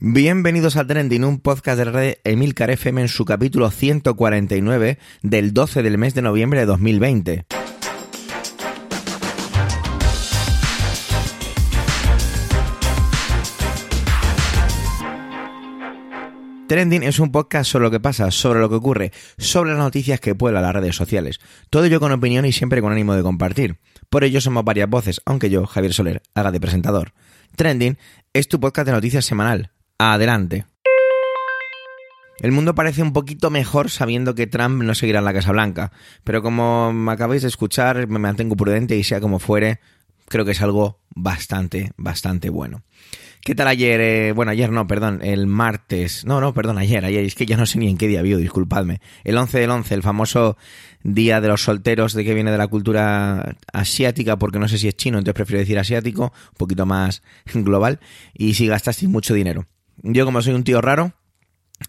Bienvenidos a Trending, un podcast de red Emilcar FM en su capítulo 149 del 12 del mes de noviembre de 2020. Trending es un podcast sobre lo que pasa, sobre lo que ocurre, sobre las noticias que pueblan las redes sociales. Todo ello con opinión y siempre con ánimo de compartir. Por ello somos varias voces, aunque yo, Javier Soler, haga de presentador. Trending es tu podcast de noticias semanal. Adelante. El mundo parece un poquito mejor sabiendo que Trump no seguirá en la Casa Blanca, pero como me acabáis de escuchar, me mantengo prudente y sea como fuere, creo que es algo bastante, bastante bueno. ¿Qué tal ayer? Eh, bueno, ayer no, perdón, el martes. No, no, perdón, ayer, ayer. Es que ya no sé ni en qué día vio, disculpadme. El 11 del 11, el famoso día de los solteros, de que viene de la cultura asiática, porque no sé si es chino, entonces prefiero decir asiático, un poquito más global. Y si gastasteis mucho dinero. Yo, como soy un tío raro,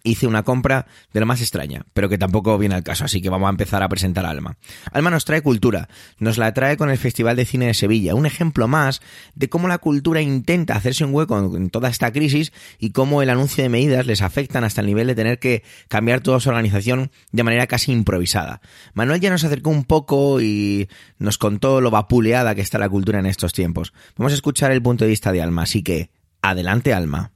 hice una compra de lo más extraña, pero que tampoco viene al caso, así que vamos a empezar a presentar a Alma. Alma nos trae cultura, nos la trae con el Festival de Cine de Sevilla, un ejemplo más de cómo la cultura intenta hacerse un hueco en toda esta crisis y cómo el anuncio de medidas les afectan hasta el nivel de tener que cambiar toda su organización de manera casi improvisada. Manuel ya nos acercó un poco y nos contó lo vapuleada que está la cultura en estos tiempos. Vamos a escuchar el punto de vista de Alma, así que adelante Alma.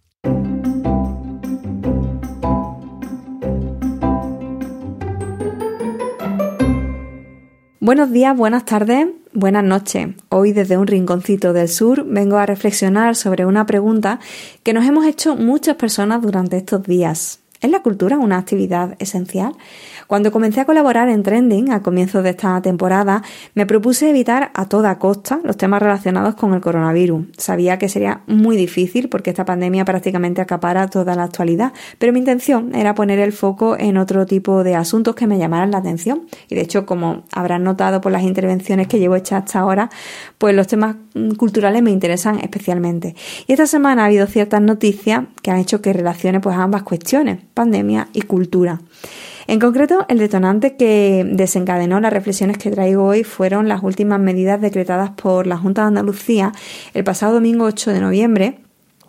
Buenos días, buenas tardes, buenas noches. Hoy desde un rinconcito del sur vengo a reflexionar sobre una pregunta que nos hemos hecho muchas personas durante estos días. ¿Es la cultura una actividad esencial? Cuando comencé a colaborar en Trending a comienzos de esta temporada, me propuse evitar a toda costa los temas relacionados con el coronavirus. Sabía que sería muy difícil porque esta pandemia prácticamente acapara toda la actualidad, pero mi intención era poner el foco en otro tipo de asuntos que me llamaran la atención. Y de hecho, como habrán notado por las intervenciones que llevo hechas hasta ahora, pues los temas culturales me interesan especialmente. Y esta semana ha habido ciertas noticias que han hecho que relacione pues ambas cuestiones, pandemia y cultura. En concreto, el detonante que desencadenó las reflexiones que traigo hoy fueron las últimas medidas decretadas por la Junta de Andalucía el pasado domingo 8 de noviembre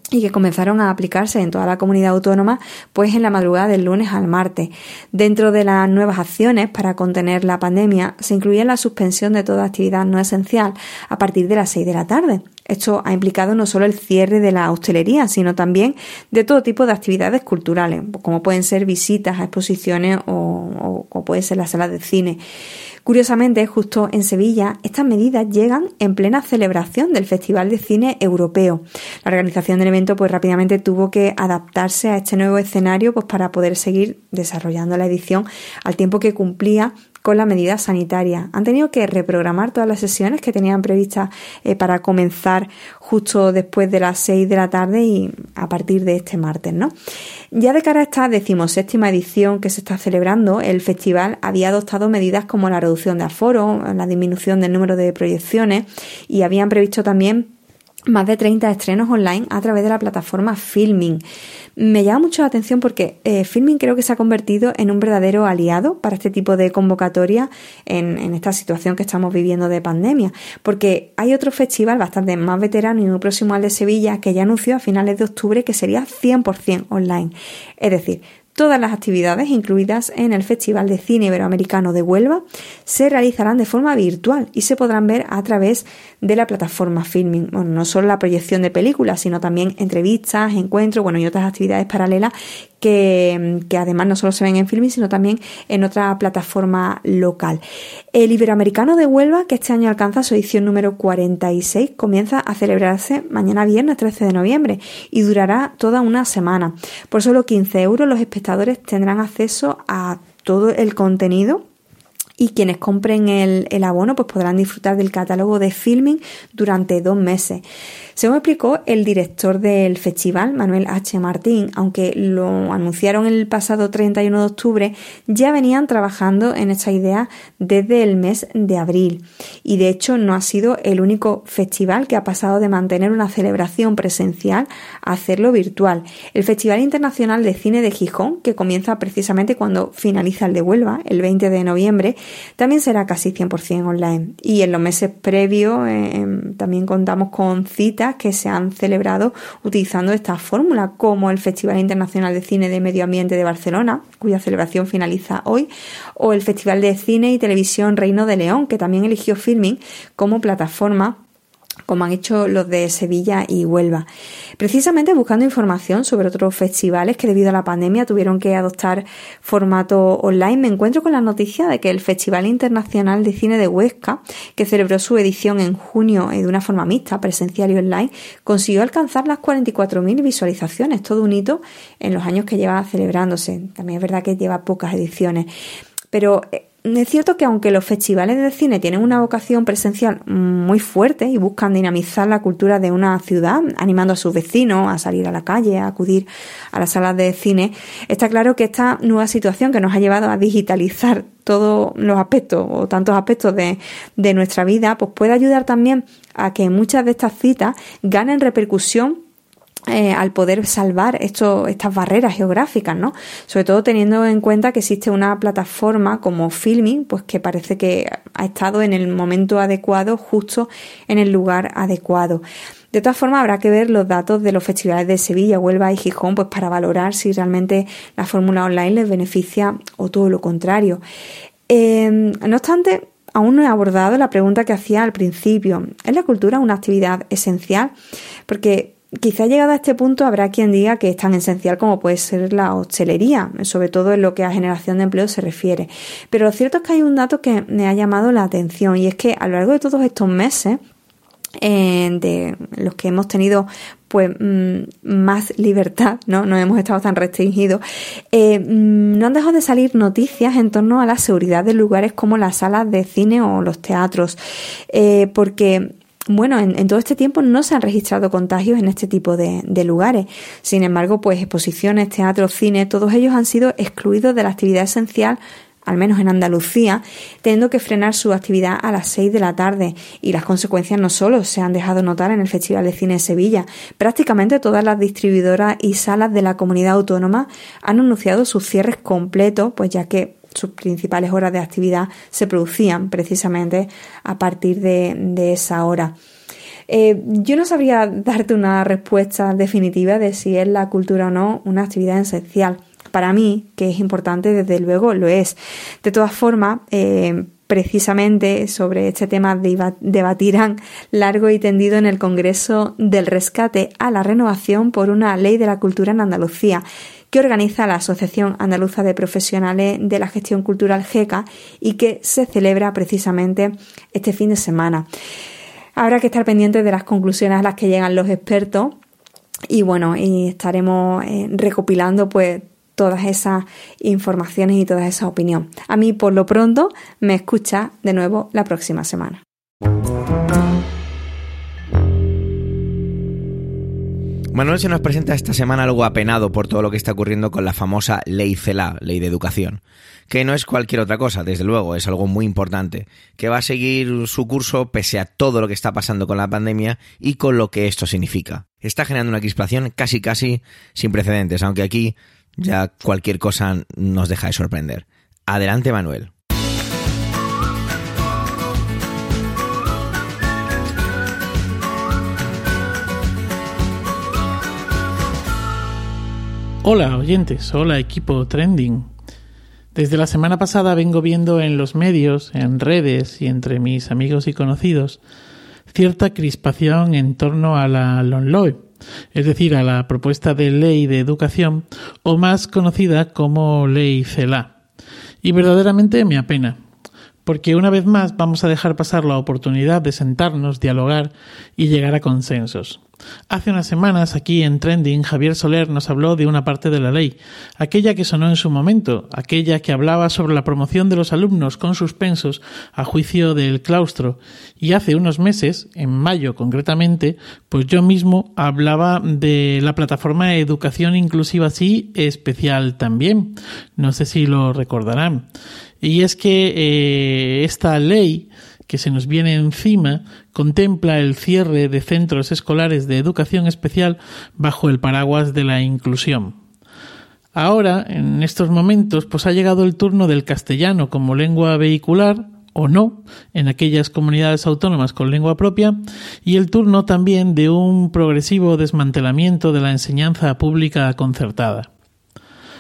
y que comenzaron a aplicarse en toda la comunidad autónoma pues en la madrugada del lunes al martes. Dentro de las nuevas acciones para contener la pandemia se incluye la suspensión de toda actividad no esencial a partir de las 6 de la tarde. Esto ha implicado no solo el cierre de la hostelería, sino también de todo tipo de actividades culturales, como pueden ser visitas a exposiciones o, o, pueden ser las salas de cine. Curiosamente, justo en Sevilla, estas medidas llegan en plena celebración del Festival de Cine Europeo. La organización del evento pues rápidamente tuvo que adaptarse a este nuevo escenario pues para poder seguir desarrollando la edición al tiempo que cumplía con la medida sanitaria. Han tenido que reprogramar todas las sesiones que tenían previstas eh, para comenzar justo después de las 6 de la tarde y a partir de este martes, ¿no? Ya de cara a esta decimoséptima edición que se está celebrando, el festival había adoptado medidas como la reducción de aforo, la disminución del número de proyecciones y habían previsto también más de 30 estrenos online a través de la plataforma Filming. Me llama mucho la atención porque eh, Filming creo que se ha convertido en un verdadero aliado para este tipo de convocatoria en, en, esta situación que estamos viviendo de pandemia. Porque hay otro festival bastante más veterano y muy próximo al de Sevilla que ya anunció a finales de octubre que sería 100% online. Es decir, Todas las actividades incluidas en el Festival de Cine Iberoamericano de Huelva se realizarán de forma virtual y se podrán ver a través de la plataforma Filming. Bueno, no solo la proyección de películas, sino también entrevistas, encuentros, bueno, y otras actividades paralelas que, además no solo se ven en Filming, sino también en otra plataforma local. El Iberoamericano de Huelva, que este año alcanza su edición número 46, comienza a celebrarse mañana viernes 13 de noviembre y durará toda una semana. Por solo 15 euros los espectadores tendrán acceso a todo el contenido y quienes compren el, el, abono pues podrán disfrutar del catálogo de filming durante dos meses. Según explicó el director del festival, Manuel H. Martín, aunque lo anunciaron el pasado 31 de octubre, ya venían trabajando en esta idea desde el mes de abril. Y de hecho no ha sido el único festival que ha pasado de mantener una celebración presencial a hacerlo virtual. El Festival Internacional de Cine de Gijón, que comienza precisamente cuando finaliza el de Huelva, el 20 de noviembre, también será casi 100% online. Y en los meses previos eh, también contamos con citas que se han celebrado utilizando esta fórmula, como el Festival Internacional de Cine de Medio Ambiente de Barcelona, cuya celebración finaliza hoy, o el Festival de Cine y Televisión Reino de León, que también eligió Filming como plataforma como han hecho los de Sevilla y Huelva. Precisamente buscando información sobre otros festivales que debido a la pandemia tuvieron que adoptar formato online, me encuentro con la noticia de que el Festival Internacional de Cine de Huesca, que celebró su edición en junio de una forma mixta, presencial y online, consiguió alcanzar las 44.000 visualizaciones, todo un hito en los años que lleva celebrándose. También es verdad que lleva pocas ediciones. Pero eh, es cierto que aunque los festivales de cine tienen una vocación presencial muy fuerte y buscan dinamizar la cultura de una ciudad, animando a sus vecinos a salir a la calle, a acudir a las salas de cine, está claro que esta nueva situación que nos ha llevado a digitalizar todos los aspectos o tantos aspectos de, de nuestra vida, pues puede ayudar también a que muchas de estas citas ganen repercusión eh, al poder salvar esto, estas barreras geográficas, ¿no? Sobre todo teniendo en cuenta que existe una plataforma como Filming, pues que parece que ha estado en el momento adecuado, justo en el lugar adecuado. De todas formas, habrá que ver los datos de los festivales de Sevilla, Huelva y Gijón, pues para valorar si realmente la fórmula online les beneficia o todo lo contrario. Eh, no obstante, aún no he abordado la pregunta que hacía al principio. ¿Es la cultura una actividad esencial? Porque Quizá llegado a este punto habrá quien diga que es tan esencial como puede ser la hostelería, sobre todo en lo que a generación de empleo se refiere. Pero lo cierto es que hay un dato que me ha llamado la atención y es que a lo largo de todos estos meses, eh, de los que hemos tenido pues mm, más libertad, ¿no? No hemos estado tan restringidos. Eh, mm, no han dejado de salir noticias en torno a la seguridad de lugares como las salas de cine o los teatros, eh, porque bueno, en, todo este tiempo no se han registrado contagios en este tipo de, lugares. Sin embargo, pues exposiciones, teatros, cine, todos ellos han sido excluidos de la actividad esencial al menos en Andalucía, teniendo que frenar su actividad a las 6 de la tarde. Y las consecuencias no solo se han dejado notar en el Festival de Cine de Sevilla. Prácticamente todas las distribuidoras y salas de la comunidad autónoma han anunciado sus cierres completos, pues ya que sus principales horas de actividad se producían precisamente a partir de, esa hora. Eh, yo no sabría darte una respuesta definitiva de si es la cultura o no una actividad esencial. Para mí, que es importante, desde luego lo es. De todas formas, eh, precisamente sobre este tema debatirán largo y tendido en el Congreso del Rescate a la Renovación por una ley de la cultura en Andalucía que organiza la Asociación Andaluza de Profesionales de la Gestión Cultural GECA y que se celebra precisamente este fin de semana. Habrá que estar pendientes de las conclusiones a las que llegan los expertos y bueno, y estaremos eh, recopilando pues todas esas informaciones y toda esa opinión. A mí por lo pronto me escucha de nuevo la próxima semana. Manuel se nos presenta esta semana algo apenado por todo lo que está ocurriendo con la famosa Ley CELA, Ley de Educación, que no es cualquier otra cosa, desde luego, es algo muy importante, que va a seguir su curso pese a todo lo que está pasando con la pandemia y con lo que esto significa. Está generando una crispación casi casi sin precedentes, aunque aquí ya cualquier cosa nos deja de sorprender. Adelante, Manuel. Hola oyentes, hola equipo trending. Desde la semana pasada vengo viendo en los medios, en redes y entre mis amigos y conocidos cierta crispación en torno a la LONLOE, es decir, a la propuesta de ley de educación o más conocida como ley CELA. Y verdaderamente me apena, porque una vez más vamos a dejar pasar la oportunidad de sentarnos, dialogar y llegar a consensos. Hace unas semanas aquí en Trending Javier Soler nos habló de una parte de la ley, aquella que sonó en su momento, aquella que hablaba sobre la promoción de los alumnos con suspensos a juicio del claustro. Y hace unos meses, en mayo concretamente, pues yo mismo hablaba de la plataforma Educación Inclusiva Sí especial también. No sé si lo recordarán. Y es que eh, esta ley que se nos viene encima contempla el cierre de centros escolares de educación especial bajo el paraguas de la inclusión. Ahora, en estos momentos, pues ha llegado el turno del castellano como lengua vehicular o no en aquellas comunidades autónomas con lengua propia y el turno también de un progresivo desmantelamiento de la enseñanza pública concertada.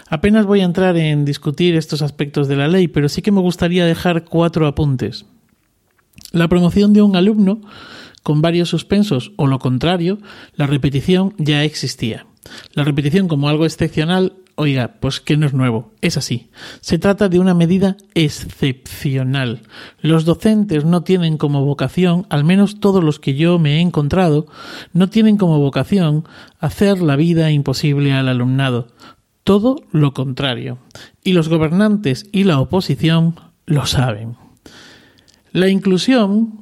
Apenas voy a entrar en discutir estos aspectos de la ley, pero sí que me gustaría dejar cuatro apuntes. La promoción de un alumno con varios suspensos o lo contrario, la repetición ya existía. La repetición como algo excepcional Oiga, pues que no es nuevo, es así. Se trata de una medida excepcional. Los docentes no tienen como vocación, al menos todos los que yo me he encontrado, no tienen como vocación hacer la vida imposible al alumnado. Todo lo contrario. Y los gobernantes y la oposición lo saben. La inclusión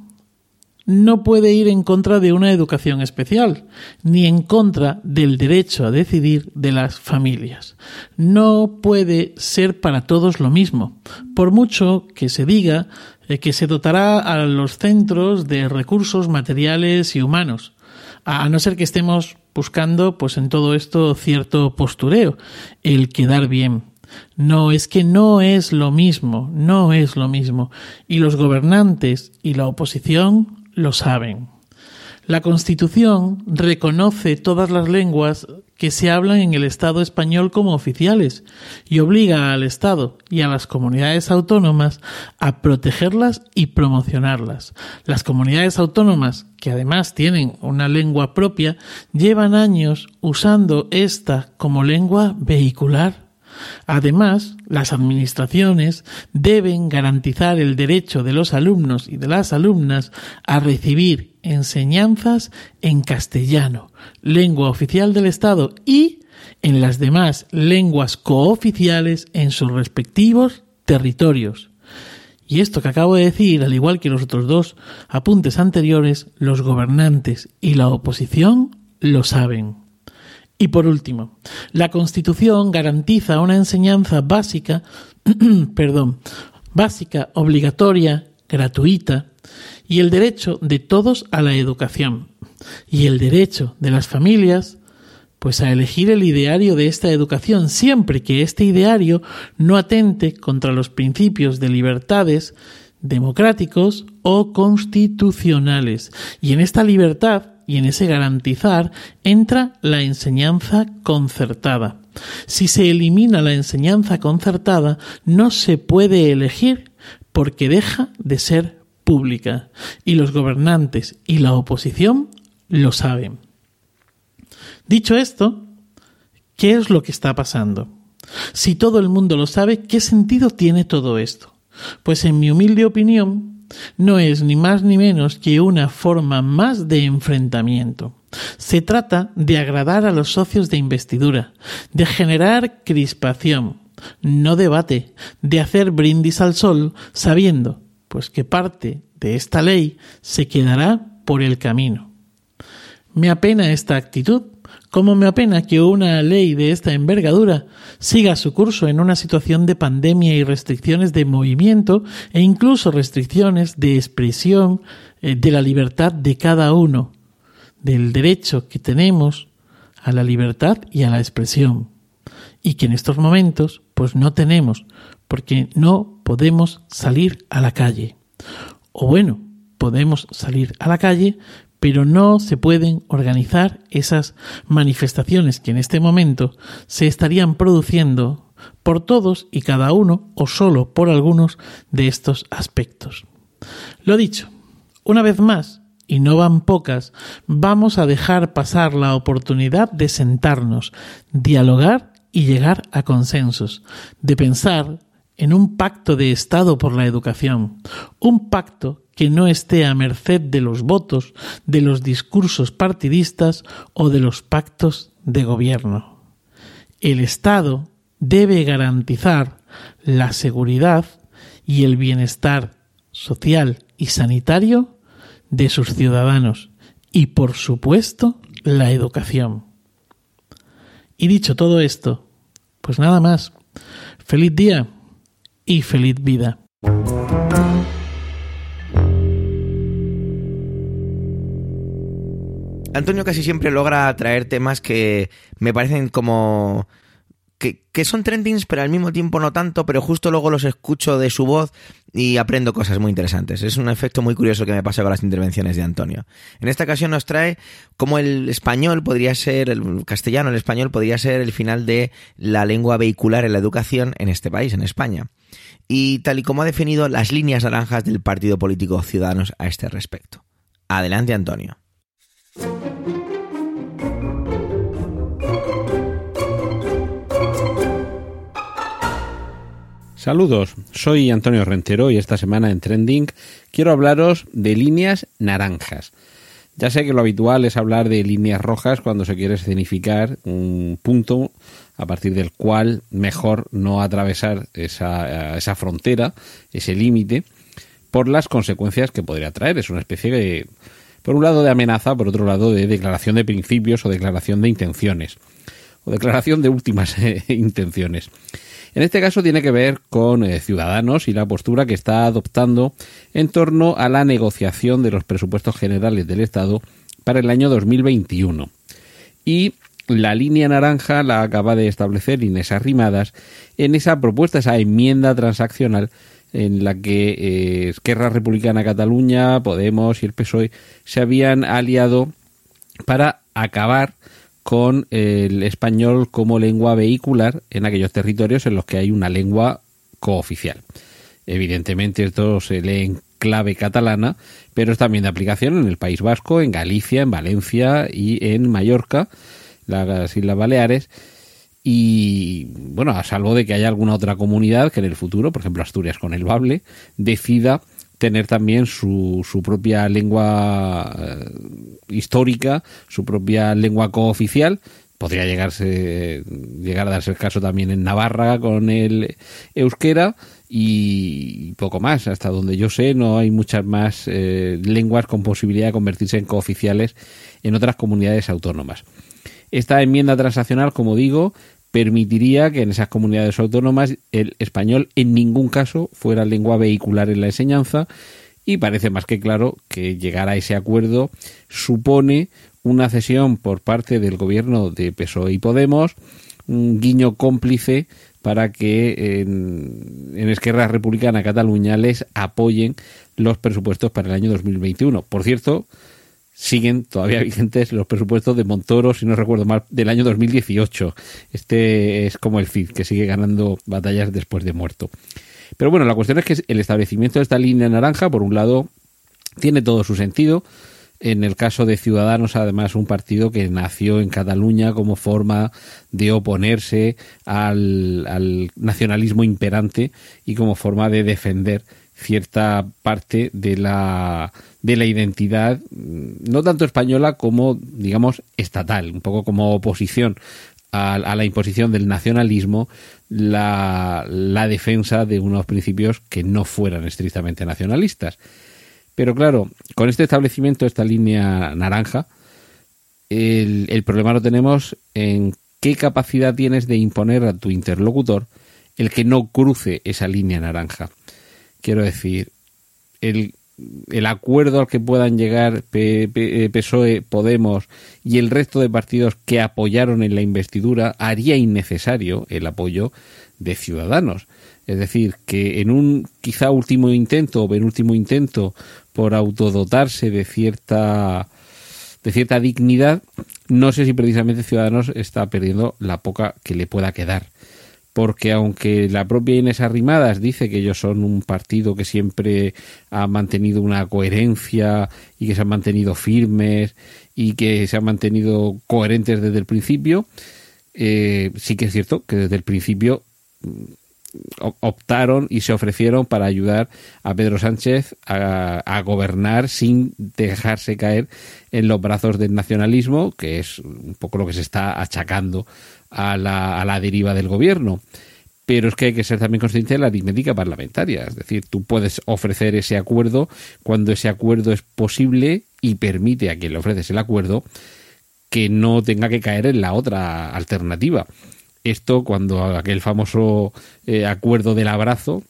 no puede ir en contra de una educación especial, ni en contra del derecho a decidir de las familias. No puede ser para todos lo mismo, por mucho que se diga eh, que se dotará a los centros de recursos materiales y humanos, a no ser que estemos buscando pues en todo esto cierto postureo, el quedar bien. No, es que no es lo mismo, no es lo mismo. Y los gobernantes y la oposición lo saben. La Constitución reconoce todas las lenguas que se hablan en el Estado español como oficiales y obliga al Estado y a las comunidades autónomas a protegerlas y promocionarlas. Las comunidades autónomas, que además tienen una lengua propia, llevan años usando esta como lengua vehicular Además, las administraciones deben garantizar el derecho de los alumnos y de las alumnas a recibir enseñanzas en castellano, lengua oficial del Estado, y en las demás lenguas cooficiales en sus respectivos territorios. Y esto que acabo de decir, al igual que los otros dos apuntes anteriores, los gobernantes y la oposición lo saben. Y por último, la Constitución garantiza una enseñanza básica, perdón, básica, obligatoria, gratuita, y el derecho de todos a la educación, y el derecho de las familias, pues a elegir el ideario de esta educación, siempre que este ideario no atente contra los principios de libertades democráticos o constitucionales. Y en esta libertad y en ese garantizar entra la enseñanza concertada. Si se elimina la enseñanza concertada, no se puede elegir porque deja de ser pública. Y los gobernantes y la oposición lo saben. Dicho esto, ¿qué es lo que está pasando? Si todo el mundo lo sabe, ¿qué sentido tiene todo esto? Pues en mi humilde opinión, no es ni más ni menos que una forma más de enfrentamiento. Se trata de agradar a los socios de investidura, de generar crispación, no debate, de hacer brindis al sol sabiendo pues que parte de esta ley se quedará por el camino. Me apena esta actitud Cómo me apena que una ley de esta envergadura siga su curso en una situación de pandemia y restricciones de movimiento e incluso restricciones de expresión eh, de la libertad de cada uno, del derecho que tenemos a la libertad y a la expresión, y que en estos momentos pues no tenemos, porque no podemos salir a la calle. O bueno, podemos salir a la calle, pero no se pueden organizar esas manifestaciones que en este momento se estarían produciendo por todos y cada uno o solo por algunos de estos aspectos. Lo dicho, una vez más, y no van pocas, vamos a dejar pasar la oportunidad de sentarnos, dialogar y llegar a consensos, de pensar en un pacto de Estado por la educación, un pacto que no esté a merced de los votos, de los discursos partidistas o de los pactos de gobierno. El Estado debe garantizar la seguridad y el bienestar social y sanitario de sus ciudadanos y, por supuesto, la educación. Y dicho todo esto, pues nada más. Feliz día y feliz vida. Antonio casi siempre logra traer temas que me parecen como que, son trendings, pero al mismo tiempo no tanto, pero justo luego los escucho de su voz y aprendo cosas muy interesantes. Es un efecto muy curioso que me pasa con las intervenciones de Antonio. En esta ocasión nos trae cómo el español podría ser, el castellano, el español podría ser el final de la lengua vehicular en la educación en este país, en España. Y tal y como ha definido las líneas naranjas del partido político Ciudadanos a este respecto. Adelante, Antonio. Saludos, soy Antonio Rentero y esta semana en Trending quiero hablaros de líneas naranjas. Ya sé que lo habitual es hablar de líneas rojas cuando se quiere escenificar un punto a partir del cual mejor no atravesar esa, esa frontera, ese límite, por las consecuencias que podría traer. Es una especie de, por un lado, de amenaza, por otro lado, de declaración de principios o declaración de intenciones, o declaración de últimas intenciones. En este caso tiene que ver con eh, Ciudadanos y la postura que está adoptando en torno a la negociación de los presupuestos generales del Estado para el año 2021. Y la línea naranja la acaba de establecer Inés Arrimadas en esa propuesta, esa enmienda transaccional en la que eh, Republicana Cataluña, Podemos y el PSOE se habían aliado para acabar con el español como lengua vehicular en aquellos territorios en los que hay una lengua cooficial. Evidentemente esto se lee en clave catalana, pero es también de aplicación en el País Vasco, en Galicia, en Valencia y en Mallorca, las Islas Baleares. Y bueno, a salvo de que haya alguna otra comunidad que en el futuro, por ejemplo Asturias con el Bable, decida tener también su, su propia lengua eh, histórica, su propia lengua cooficial. Podría llegarse, llegar a darse el caso también en Navarra con el euskera y poco más. Hasta donde yo sé, no hay muchas más eh, lenguas con posibilidad de convertirse en cooficiales en otras comunidades autónomas. Esta enmienda transaccional, como digo, permitiría que en esas comunidades autónomas el español en ningún caso fuera lengua vehicular en la enseñanza y parece más que claro que llegar a ese acuerdo supone una cesión por parte del gobierno de PSOE y Podemos, un guiño cómplice para que en, en Esquerra Republicana Cataluña les apoyen los presupuestos para el año 2021. Por cierto, siguen todavía vigentes los presupuestos de Montoro, si no recuerdo mal, del año 2018. Este es como el CID, que sigue ganando batallas después de muerto. Pero bueno, la cuestión es que el establecimiento de esta línea naranja, por un lado, tiene todo su sentido. En el caso de Ciudadanos, además, un partido que nació en Cataluña como forma de oponerse al, al nacionalismo imperante y como forma de defender cierta parte de la de la identidad, mm, no tanto española como, digamos, estatal, un poco como oposición a, la imposición del nacionalismo, la, la, defensa de unos principios que no fueran estrictamente nacionalistas. Pero claro, con este establecimiento, esta línea naranja, el, el problema lo tenemos en qué capacidad tienes de imponer a tu interlocutor el que no cruce esa línea naranja. Quiero decir, el el acuerdo al que puedan llegar PSOE, eh, Podemos y el resto de partidos que apoyaron en la investidura haría innecesario el apoyo de Ciudadanos. Es decir, que en un quizá último intento o penúltimo intento por autodotarse de cierta de cierta dignidad, no sé si precisamente Ciudadanos está perdiendo la poca que le pueda quedar porque aunque la propia Inés Arrimadas dice que ellos son un partido que siempre ha mantenido una coherencia y que se han mantenido firmes y que se han mantenido coherentes desde el principio, eh, sí que es cierto que desde el principio mm, optaron y se ofrecieron para ayudar a Pedro Sánchez a, a, gobernar sin dejarse caer en los brazos del nacionalismo, que es un poco lo que se está achacando a la, a la deriva del gobierno pero es que hay que ser también consciente de la aritmética parlamentaria. Es decir, tú puedes ofrecer ese acuerdo cuando ese acuerdo es posible y permite a quien le ofreces el acuerdo que no tenga que caer en la otra alternativa. Esto cuando aquel famoso eh, acuerdo del abrazo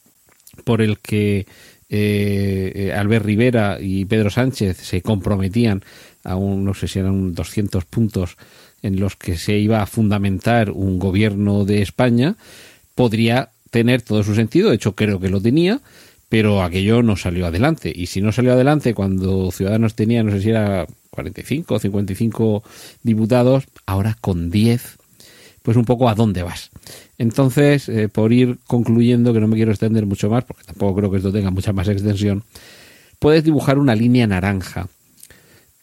por el que eh, Albert Rivera y Pedro Sánchez se comprometían a un, no sé si eran 200 puntos en los que se iba a fundamentar un gobierno de España, podría tener todo su sentido, de hecho creo que lo tenía, pero aquello no salió adelante. Y si no salió adelante cuando Ciudadanos tenía, no sé si era 45 o 55 diputados, ahora con 10, pues un poco a dónde vas. Entonces, eh, por ir concluyendo, que no me quiero extender mucho más, porque tampoco creo que esto tenga mucha más extensión, puedes dibujar una línea naranja.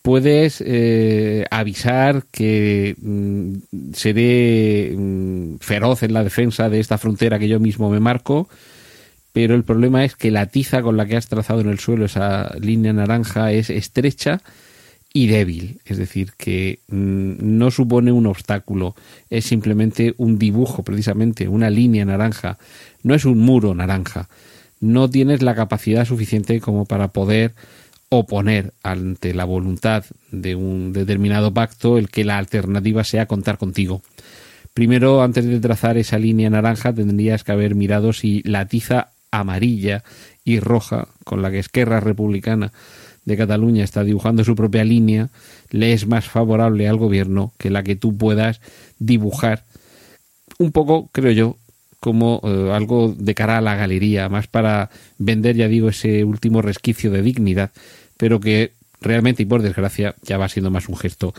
Puedes eh, avisar que mm, seré mm, feroz en la defensa de esta frontera que yo mismo me marco, pero el problema es que la tiza con la que has trazado en el suelo esa línea naranja es estrecha y débil, es decir, que mm, no supone un obstáculo, es simplemente un dibujo, precisamente, una línea naranja, no es un muro naranja, no tienes la capacidad suficiente como para poder oponer ante la voluntad de un determinado pacto el que la alternativa sea contar contigo. Primero, antes de trazar esa línea naranja, tendrías que haber mirado si la tiza amarilla y roja con la que Esquerra Republicana de Cataluña está dibujando su propia línea, le es más favorable al gobierno que la que tú puedas dibujar un poco, creo yo, como eh, algo de cara a la galería, más para vender, ya digo, ese último resquicio de dignidad, pero que realmente y por desgracia ya va siendo más un gesto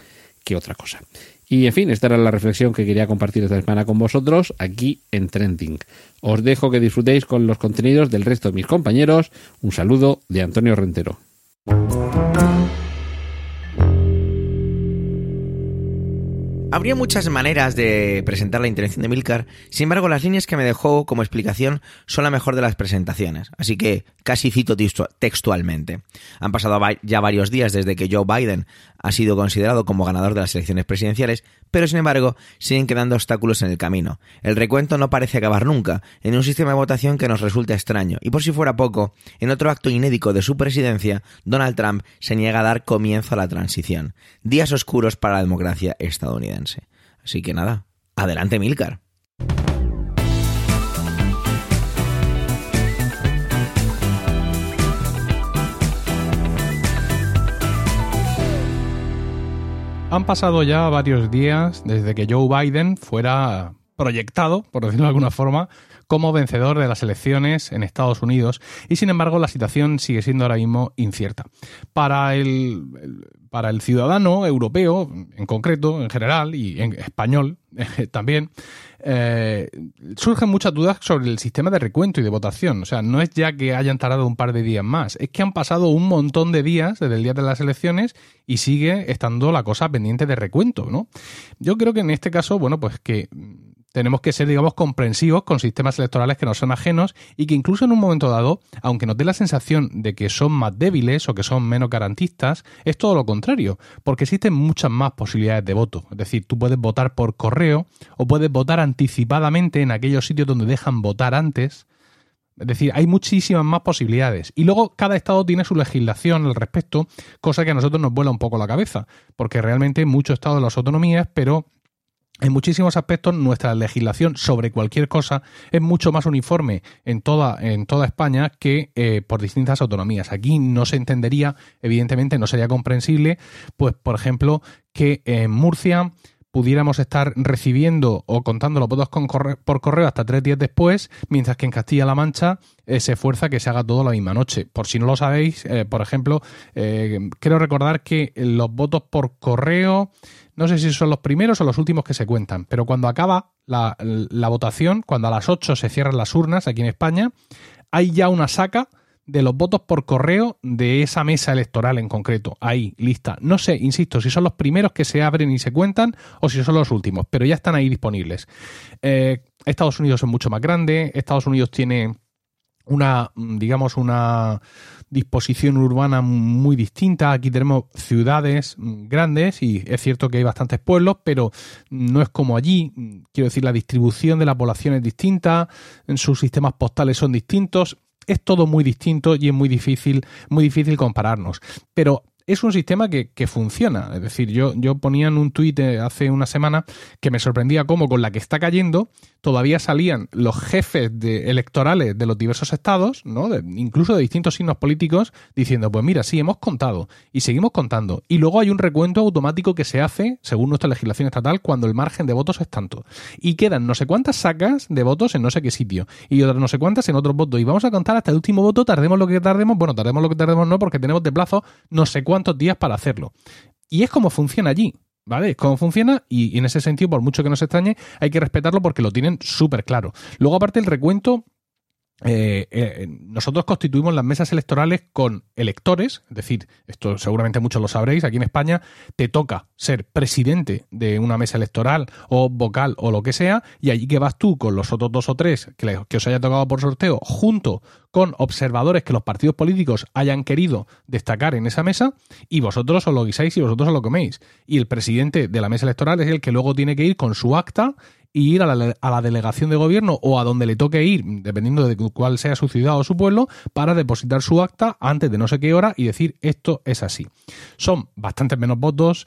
que otra cosa. Y en fin, esta era la reflexión que quería compartir esta semana con vosotros aquí en Trending. Os dejo que disfrutéis con los contenidos del resto de mis compañeros. Un saludo de Antonio Rentero. Habría muchas maneras de presentar la intervención de Milcar, sin embargo las líneas que me dejó como explicación son la mejor de las presentaciones, así que casi cito textualmente. Han pasado ya varios días desde que Joe Biden ha sido considerado como ganador de las elecciones presidenciales, pero sin embargo siguen quedando obstáculos en el camino. El recuento no parece acabar nunca, en un sistema de votación que nos resulta extraño, y por si fuera poco, en otro acto inédito de su presidencia, Donald Trump se niega a dar comienzo a la transición. Días oscuros para la democracia estadounidense. Así que nada, adelante Milcar. Han pasado ya varios días desde que Joe Biden fuera proyectado, por decirlo de alguna forma, como vencedor de las elecciones en Estados Unidos y sin embargo la situación sigue siendo ahora mismo incierta. Para el, para el ciudadano europeo, en concreto, en general, y en español también, eh, surgen muchas dudas sobre el sistema de recuento y de votación. O sea, no es ya que hayan tardado un par de días más, es que han pasado un montón de días desde el día de las elecciones y sigue estando la cosa pendiente de recuento, ¿no? Yo creo que en este caso, bueno, pues que tenemos que ser, digamos, comprensivos con sistemas electorales que nos son ajenos y que incluso en un momento dado, aunque nos dé la sensación de que son más débiles o que son menos garantistas, es todo lo contrario, porque existen muchas más posibilidades de voto. Es decir, tú puedes votar por correo o puedes votar anticipadamente en aquellos sitios donde dejan votar antes. Es decir, hay muchísimas más posibilidades. Y luego cada estado tiene su legislación al respecto, cosa que a nosotros nos vuela un poco la cabeza, porque realmente muchos estados de las autonomías, pero en muchísimos aspectos nuestra legislación sobre cualquier cosa es mucho más uniforme en toda, en toda España que eh, por distintas autonomías. Aquí no se entendería, evidentemente no sería comprensible, pues por ejemplo, que en Murcia pudiéramos estar recibiendo o contando los votos por correo hasta tres días después, mientras que en Castilla-La Mancha eh, se esfuerza que se haga todo la misma noche. Por si no lo sabéis, eh, por ejemplo, quiero recordar que los votos por correo no sé si son los primeros o los últimos que se cuentan, pero cuando acaba la, votación, cuando a las 8 se cierran las urnas aquí en España, hay ya una saca de los votos por correo de esa mesa electoral en concreto. Ahí, lista. No sé, insisto, si son los primeros que se abren y se cuentan o si son los últimos, pero ya están ahí disponibles. Eh, Estados Unidos es mucho más grande. Estados Unidos tiene una, digamos, una disposición urbana muy distinta. Aquí tenemos ciudades grandes y es cierto que hay bastantes pueblos, pero no es como allí. Quiero decir, la distribución de la población es distinta, sus sistemas postales son distintos. Es todo muy distinto y es muy difícil, muy difícil compararnos. Pero es un sistema que, que funciona. Es decir, yo, yo ponía en un tuit eh, hace una semana que me sorprendía cómo con la que está cayendo todavía salían los jefes de, electorales de los diversos estados, ¿no? incluso de distintos signos políticos, diciendo, pues mira, sí, hemos contado y seguimos contando. Y luego hay un recuento automático que se hace, según nuestra legislación estatal, cuando el margen de votos es tanto. Y quedan no sé cuántas sacas de votos en no sé qué sitio y otras no sé cuántas en otros votos. Y vamos a contar hasta el último voto, tardemos lo que tardemos, bueno, tardemos lo que tardemos no, porque tenemos de plazo no sé cuántos días para hacerlo. Y es como funciona allí. ¿Vale? Es como funciona y, en ese sentido, por mucho que nos extrañe, hay que respetarlo porque lo tienen súper claro. Luego, aparte, el recuento eh, eh, nosotros constituimos las mesas electorales con electores, es decir, esto seguramente muchos lo sabréis, aquí en España te toca ser presidente de una mesa electoral o vocal o lo que sea, y allí que vas tú con los otros dos o tres que, que os haya tocado por sorteo, junto con observadores que los partidos políticos hayan querido destacar en esa mesa, y vosotros os lo guisáis y vosotros os lo coméis. Y el presidente de la mesa electoral es el que luego tiene que ir con su acta y ir a la, delegación de gobierno o a donde le toque ir, dependiendo de cuál sea su ciudad o su pueblo, para depositar su acta antes de no sé qué hora y decir esto es así. Son bastantes menos votos,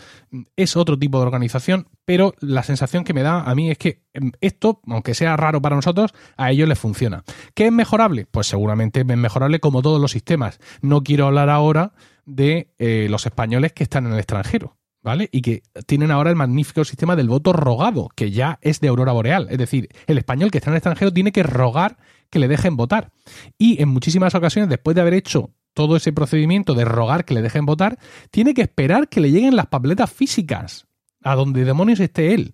es otro tipo de organización, pero la sensación que me da a mí es que em, esto, aunque sea raro para nosotros, a ellos les funciona. ¿Qué es mejorable? Pues seguramente es mejorable como todos los sistemas. No quiero hablar ahora de eh, los españoles que están en el extranjero. ¿Vale? Y que tienen ahora el magnífico sistema del voto rogado, que ya es de aurora boreal. Es decir, el español que está en el extranjero tiene que rogar que le dejen votar. Y en muchísimas ocasiones, después de haber hecho todo ese procedimiento de rogar que le dejen votar, tiene que esperar que le lleguen las papeletas físicas, a donde demonios esté él.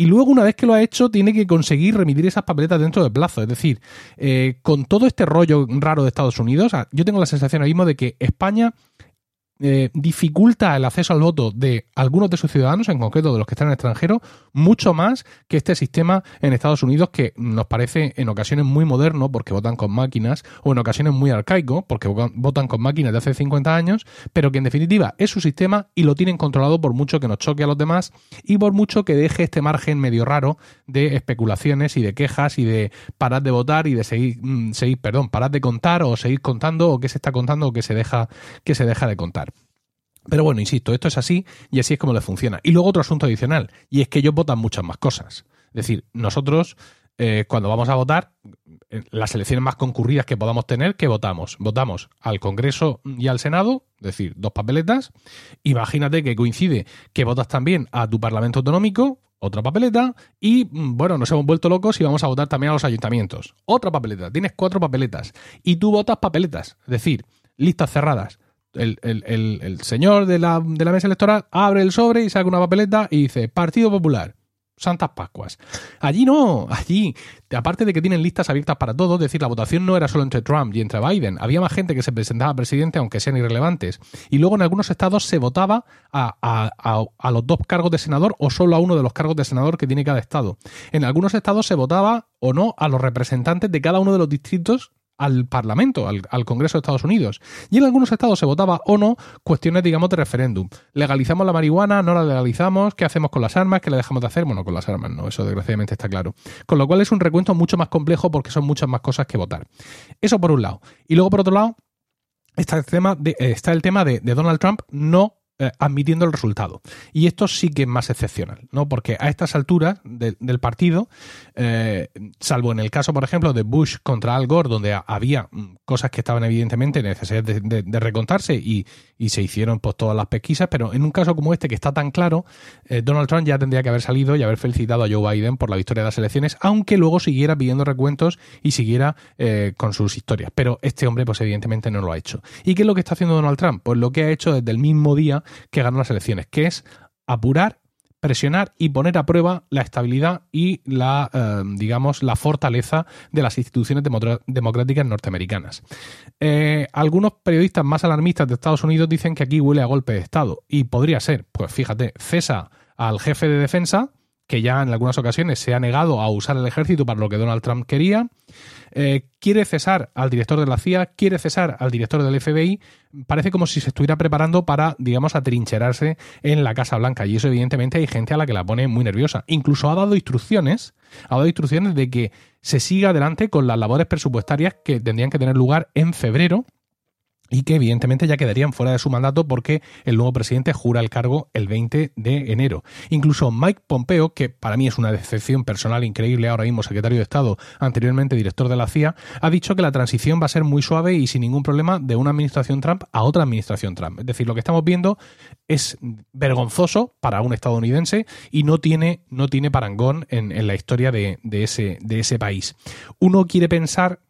Y luego, una vez que lo ha hecho, tiene que conseguir remitir esas papeletas dentro de plazo. Es decir, eh, con todo este rollo raro de Estados Unidos, yo tengo la sensación ahora mismo de que España eh, dificulta el acceso al voto de algunos de sus ciudadanos, en concreto de los que están en el extranjero, mucho más que este sistema en Estados Unidos que nos parece en ocasiones muy moderno porque votan con máquinas o en ocasiones muy arcaico porque votan con máquinas de hace 50 años, pero que en definitiva es su sistema y lo tienen controlado por mucho que nos choque a los demás y por mucho que deje este margen medio raro de especulaciones y de quejas y de parar de votar y de seguir, mm, seguir perdón, parar de contar o seguir contando o qué se está contando o qué se deja, que se deja de contar. Pero bueno, insisto, esto es así y así es como le funciona. Y luego otro asunto adicional, y es que ellos votan muchas más cosas. Es decir, nosotros eh, cuando vamos a votar, las elecciones más concurridas que podamos tener, ¿qué votamos? Votamos al Congreso y al Senado, es decir, dos papeletas. Imagínate que coincide que votas también a tu Parlamento Autonómico, otra papeleta, y mm, bueno, nos hemos vuelto locos y vamos a votar también a los ayuntamientos. Otra papeleta, tienes cuatro papeletas, y tú votas papeletas, es decir, listas cerradas el, señor de la, de la, mesa electoral abre el sobre y saca una papeleta y dice Partido Popular. Santas Pascuas. Allí no, allí, aparte de que tienen listas abiertas para todos, es decir, la votación no era solo entre Trump y entre Biden, había más gente que se presentaba presidente, aunque sean irrelevantes. Y luego en algunos estados se votaba a, a, a, los dos cargos de senador o solo a uno de los cargos de senador que tiene cada estado. En algunos estados se votaba o no a los representantes de cada uno de los distritos al Parlamento, al, Congreso de Estados Unidos. Y en algunos estados se votaba o no cuestiones, digamos, de referéndum. ¿Legalizamos la marihuana? ¿No la legalizamos? ¿Qué hacemos con las armas? ¿Qué le dejamos de hacer? Bueno, con las armas no, eso desgraciadamente está claro. Con lo cual es un recuento mucho más complejo porque son muchas más cosas que votar. Eso por un lado. Y luego por otro lado, está el tema de, eh, está el tema de Donald Trump no eh, admitiendo el resultado. Y esto sí que es más excepcional, ¿no? Porque a estas alturas del partido, eh, salvo en el caso, por ejemplo, de Bush contra Al Gore, donde había mm, cosas que estaban evidentemente necesarias de, recontarse y, se hicieron pues todas las pesquisas, pero en un caso como este que está tan claro, eh, Donald Trump ya tendría que haber salido y haber felicitado a Joe Biden por la victoria de las elecciones, aunque luego siguiera pidiendo recuentos y siguiera con sus historias. Pero este hombre, pues evidentemente no lo ha hecho. ¿Y qué es lo que está haciendo Donald Trump? Pues lo que ha hecho desde el mismo día que ganó las elecciones, que es apurar presionar y poner a prueba la estabilidad y la, eh, digamos, la fortaleza de las instituciones democráticas norteamericanas. Eh, algunos periodistas más alarmistas de Estados Unidos dicen que aquí huele a golpe de Estado. Y podría ser, pues fíjate, cesa al jefe de defensa, que ya en algunas ocasiones se ha negado a usar el ejército para lo que Donald Trump quería. Eh, quiere cesar al director de la CIA, quiere cesar al director del FBI. Parece como si se estuviera preparando para, digamos, atrincherarse en la Casa Blanca. Y eso, evidentemente, hay gente a la que la pone muy nerviosa. Incluso ha dado instrucciones, ha dado instrucciones de que se siga adelante con las labores presupuestarias que tendrían que tener lugar en febrero y que evidentemente ya quedarían fuera de su mandato porque el nuevo presidente jura el cargo el 20 de enero. Incluso Mike Pompeo, que para mí es una decepción personal increíble, ahora mismo secretario de Estado, anteriormente director de la CIA, ha dicho que la transición va a ser muy suave y sin ningún problema de una administración Trump a otra administración Trump. Es decir, lo que estamos viendo es vergonzoso para un estadounidense y no tiene, no tiene parangón en, la historia de, ese, de ese país. Uno quiere pensar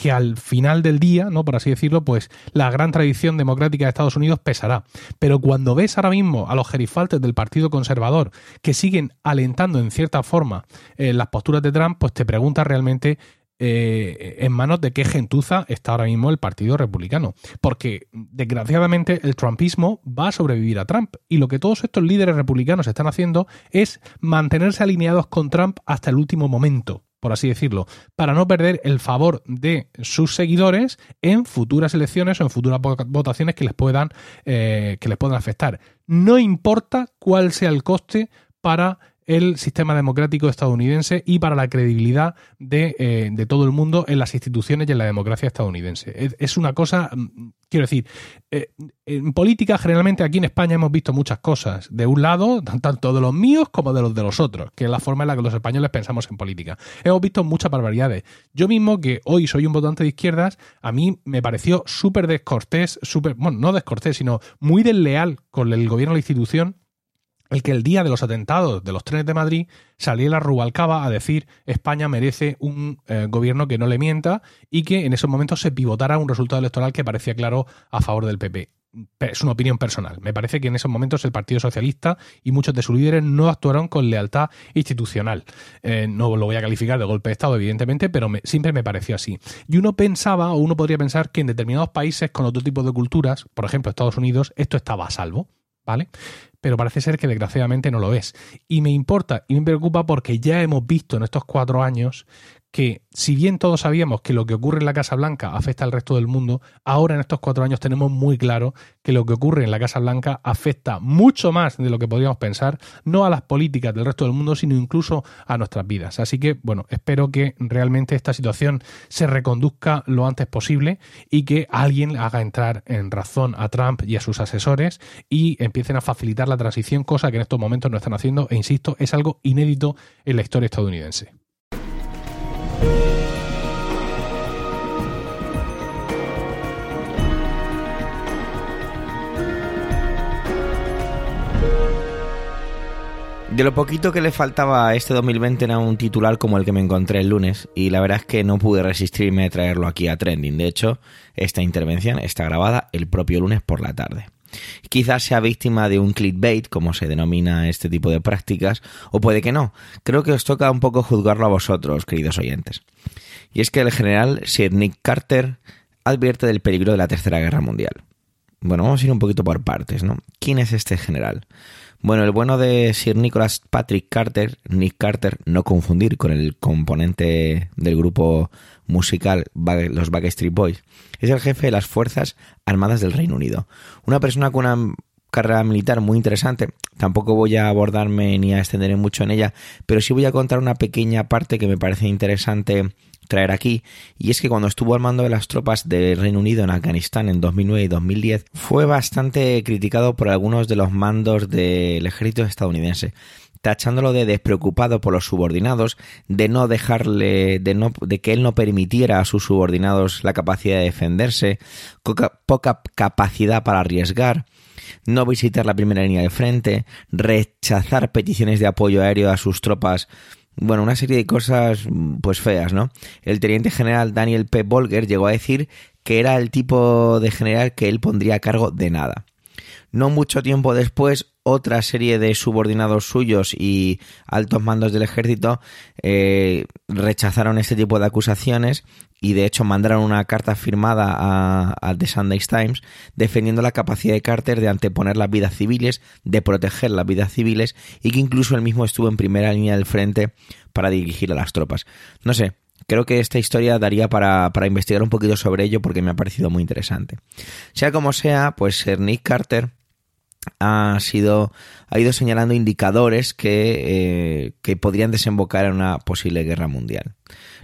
que al final del día, ¿no? Por así decirlo, pues la gran tradición democrática de Estados Unidos pesará. Pero cuando ves ahora mismo a los gerifaltes del Partido Conservador que siguen alentando en cierta forma eh, las posturas de Trump, pues te preguntas realmente eh, en manos de qué gentuza está ahora mismo el Partido Republicano. Porque, desgraciadamente, el trumpismo va a sobrevivir a Trump. Y lo que todos estos líderes republicanos están haciendo es mantenerse alineados con Trump hasta el último momento por así decirlo, para no perder el favor de sus seguidores en futuras elecciones o en futuras votaciones que les puedan, eh, que les puedan afectar. No importa cuál sea el coste para el sistema democrático estadounidense y para la credibilidad de, eh, de, todo el mundo en las instituciones y en la democracia estadounidense. Es, una cosa, mm, quiero decir, eh, en política generalmente aquí en España hemos visto muchas cosas, de un lado, tanto de los míos como de los de los otros, que es la forma en la que los españoles pensamos en política. Hemos visto muchas barbaridades. Yo mismo, que hoy soy un votante de izquierdas, a mí me pareció súper descortés, bueno, no descortés, sino muy desleal con el gobierno de la institución el que el día de los atentados de los trenes de Madrid saliera Rubalcaba a decir España merece un eh, gobierno que no le mienta y que en esos momentos se pivotara un resultado electoral que parecía claro a favor del PP. Es una opinión personal. Me parece que en esos momentos el Partido Socialista y muchos de sus líderes no actuaron con lealtad institucional. Eh, no lo voy a calificar de golpe de Estado, evidentemente, pero siempre me pareció así. Y uno pensaba, o uno podría pensar, que en determinados países con otro tipo de culturas, por ejemplo Estados Unidos, esto estaba a salvo. Pero parece ser que desgraciadamente no lo es. Y me importa y me preocupa porque ya hemos visto en estos cuatro años que si bien todos sabíamos que lo que ocurre en la Casa Blanca afecta al resto del mundo, ahora en estos cuatro años tenemos muy claro que lo que ocurre en la Casa Blanca afecta mucho más de lo que podríamos pensar, no a las políticas del resto del mundo, sino incluso a nuestras vidas. Así que, bueno, espero que realmente esta situación se reconduzca lo antes posible y que alguien haga entrar en razón a Trump y a sus asesores y empiecen a facilitar la transición, cosa que en estos momentos no están haciendo e, insisto, es algo inédito en la historia estadounidense. De lo poquito que le faltaba a este 2020 era un titular como el que me encontré el lunes y la verdad es que no pude resistirme a traerlo aquí a Trending. De hecho, esta intervención está grabada el propio lunes por la tarde. Quizás sea víctima de un clickbait, como se denomina este tipo de prácticas, o puede que no. Creo que os toca un poco juzgarlo a vosotros, queridos oyentes. Y es que el general Sir Nick Carter advierte del peligro de la Tercera Guerra Mundial. Bueno, vamos a ir un poquito por partes, ¿no? ¿Quién es este general? Bueno, el bueno de Sir Nicholas Patrick Carter, Nick Carter, no confundir con el componente del grupo musical los Backstreet Boys, es el jefe de las Fuerzas Armadas del Reino Unido. Una persona con una carrera militar muy interesante. Tampoco voy a abordarme ni a extenderme mucho en ella, pero sí voy a contar una pequeña parte que me parece interesante traer aquí, y es que cuando estuvo al mando de las tropas del Reino Unido en Afganistán en 2009 y 2010, fue bastante criticado por algunos de los mandos del ejército estadounidense tachándolo de despreocupado por los subordinados, de no dejarle, de, no, de que él no permitiera a sus subordinados la capacidad de defenderse, poca capacidad para arriesgar, no visitar la primera línea de frente, rechazar peticiones de apoyo aéreo a sus tropas bueno, una serie de cosas pues feas, ¿no? El teniente general Daniel P. Bolger llegó a decir que era el tipo de general que él pondría a cargo de nada. No mucho tiempo después, otra serie de subordinados suyos y altos mandos del ejército eh, rechazaron este tipo de acusaciones y de hecho mandaron una carta firmada a, The Sunday Times defendiendo la capacidad de Carter de anteponer las vidas civiles, de proteger las vidas civiles y que incluso él mismo estuvo en primera línea del frente para dirigir a las tropas. No sé, creo que esta historia daría para, para investigar un poquito sobre ello porque me ha parecido muy interesante. Sea como sea, pues Nick Carter ha sido ha ido señalando indicadores que, eh, que podrían desembocar en una posible guerra mundial.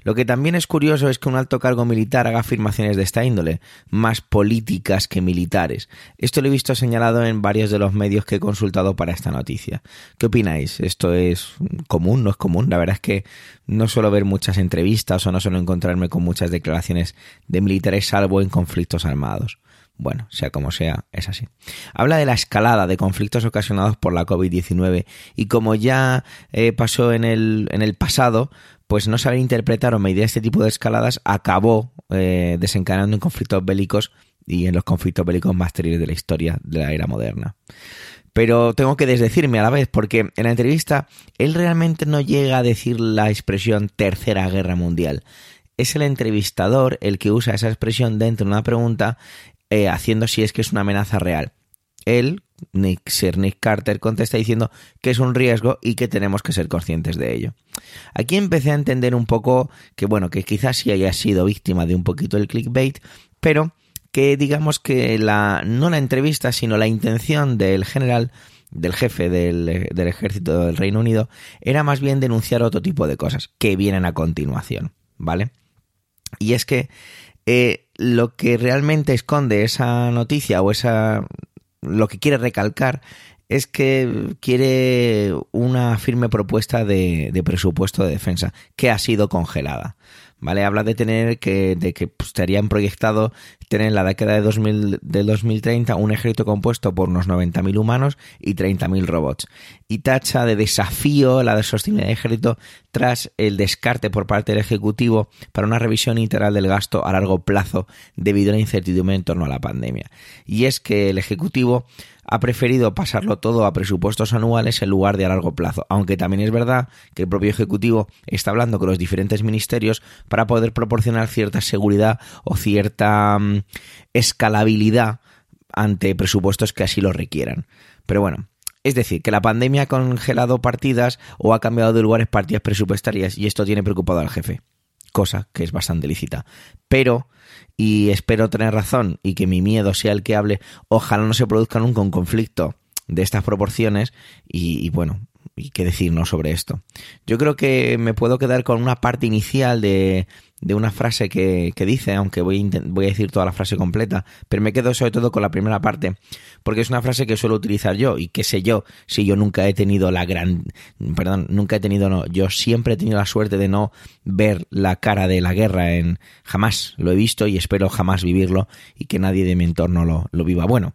Lo que también es curioso es que un alto cargo militar haga afirmaciones de esta índole, más políticas que militares. Esto lo he visto señalado en varios de los medios que he consultado para esta noticia. ¿Qué opináis? ¿Esto es común? ¿No es común? La verdad es que no suelo ver muchas entrevistas o no suelo encontrarme con muchas declaraciones de militares salvo en conflictos armados. Bueno, sea como sea, es así. Habla de la escalada de conflictos ocasionados por la COVID-19 y como ya eh, pasó en el, en el pasado, pues no saber interpretar o medir este tipo de escaladas acabó eh, desencadenando en conflictos bélicos y en los conflictos bélicos más terribles de la historia de la era moderna. Pero tengo que desdecirme a la vez, porque en la entrevista él realmente no llega a decir la expresión Tercera Guerra Mundial. Es el entrevistador el que usa esa expresión dentro de una pregunta, eh, haciendo si es que es una amenaza real. Él, Nick, Sir Nick Carter, contesta diciendo que es un riesgo y que tenemos que ser conscientes de ello. Aquí empecé a entender un poco que, bueno, que quizás sí haya sido víctima de un poquito el clickbait, pero que digamos que la, no la entrevista, sino la intención del general, del jefe del, del ejército del Reino Unido, era más bien denunciar otro tipo de cosas que vienen a continuación, ¿vale? Y es que eh, lo que realmente esconde esa noticia o esa lo que quiere recalcar es que quiere una firme propuesta de, presupuesto de defensa que ha sido congelada. ¿Vale? Habla de tener que, de que pues, estarían proyectado tener en la década de, 2000, de 2030 un ejército compuesto por unos 90.000 humanos y 30.000 robots. Y tacha de desafío la de sostenibilidad del ejército tras el descarte por parte del Ejecutivo para una revisión integral del gasto a largo plazo debido a la incertidumbre en torno a la pandemia. Y es que el Ejecutivo ha preferido pasarlo todo a presupuestos anuales en lugar de a largo plazo, aunque también es verdad que el propio Ejecutivo está hablando con los diferentes ministerios para poder proporcionar cierta seguridad o cierta um, escalabilidad ante presupuestos que así lo requieran. Pero bueno, es decir, que la pandemia ha congelado partidas o ha cambiado de lugares partidas presupuestarias y esto tiene preocupado al jefe, cosa que es bastante lícita. Pero y espero tener razón y que mi miedo sea el que hable, ojalá no se produzca nunca un conflicto de estas proporciones y, y bueno, y qué decirnos sobre esto. Yo creo que me puedo quedar con una parte inicial de, de una frase que, que dice, aunque voy a, voy a, decir toda la frase completa, pero me quedo sobre todo con la primera parte, porque es una frase que suelo utilizar yo y qué sé yo, si yo nunca he tenido la gran, perdón, nunca he tenido, no, yo siempre he tenido la suerte de no ver la cara de la guerra en, jamás lo he visto y espero jamás vivirlo y que nadie de mi entorno lo, lo viva. Bueno,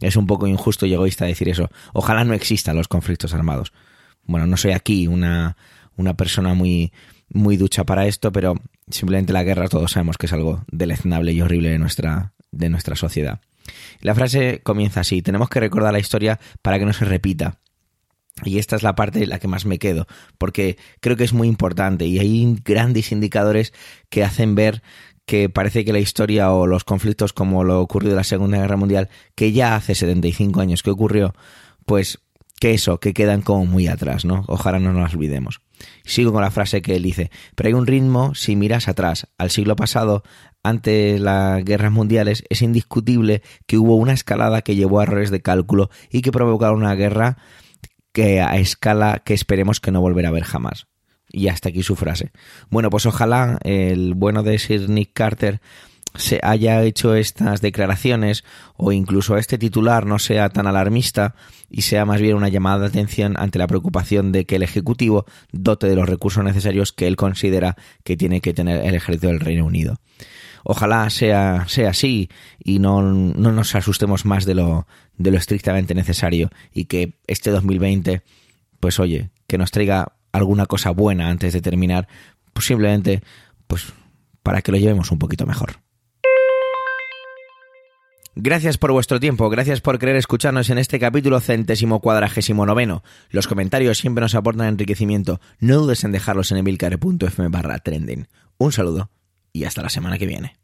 es un poco injusto y egoísta decir eso. Ojalá no existan los conflictos armados. Bueno, no soy aquí una, una persona muy, muy ducha para esto, pero simplemente la guerra todos sabemos que es algo deleznable y horrible de nuestra, de nuestra sociedad. La frase comienza así, tenemos que recordar la historia para que no se repita. Y esta es la parte en la que más me quedo, porque creo que es muy importante y hay grandes indicadores que hacen ver que parece que la historia o los conflictos como lo ocurrió en la Segunda Guerra Mundial, que ya hace 75 años que ocurrió, pues que eso, que quedan como muy atrás, ¿no? Ojalá no nos olvidemos. Sigo con la frase que él dice, pero hay un ritmo si miras atrás. Al siglo pasado, ante las guerras mundiales, es indiscutible que hubo una escalada que llevó a errores de cálculo y que provocaron una guerra que a escala que esperemos que no volverá a ver jamás. Y hasta aquí su frase. Bueno, pues ojalá el bueno de Sir Nick Carter se haya hecho estas declaraciones o incluso este titular no sea tan alarmista y sea más bien una llamada de atención ante la preocupación de que el Ejecutivo dote de los recursos necesarios que él considera que tiene que tener el ejército del Reino Unido. Ojalá sea, sea así y no, no nos asustemos más de lo, de lo estrictamente necesario y que este 2020, pues oye, que nos traiga alguna cosa buena antes de terminar, posiblemente pues para que lo llevemos un poquito mejor. Gracias por vuestro tiempo, gracias por querer escucharnos en este capítulo centésimo cuadragésimo noveno. Los comentarios siempre nos aportan enriquecimiento. No dudes en dejarlos en emilcar.fm barra trending. Un saludo y hasta la semana que viene.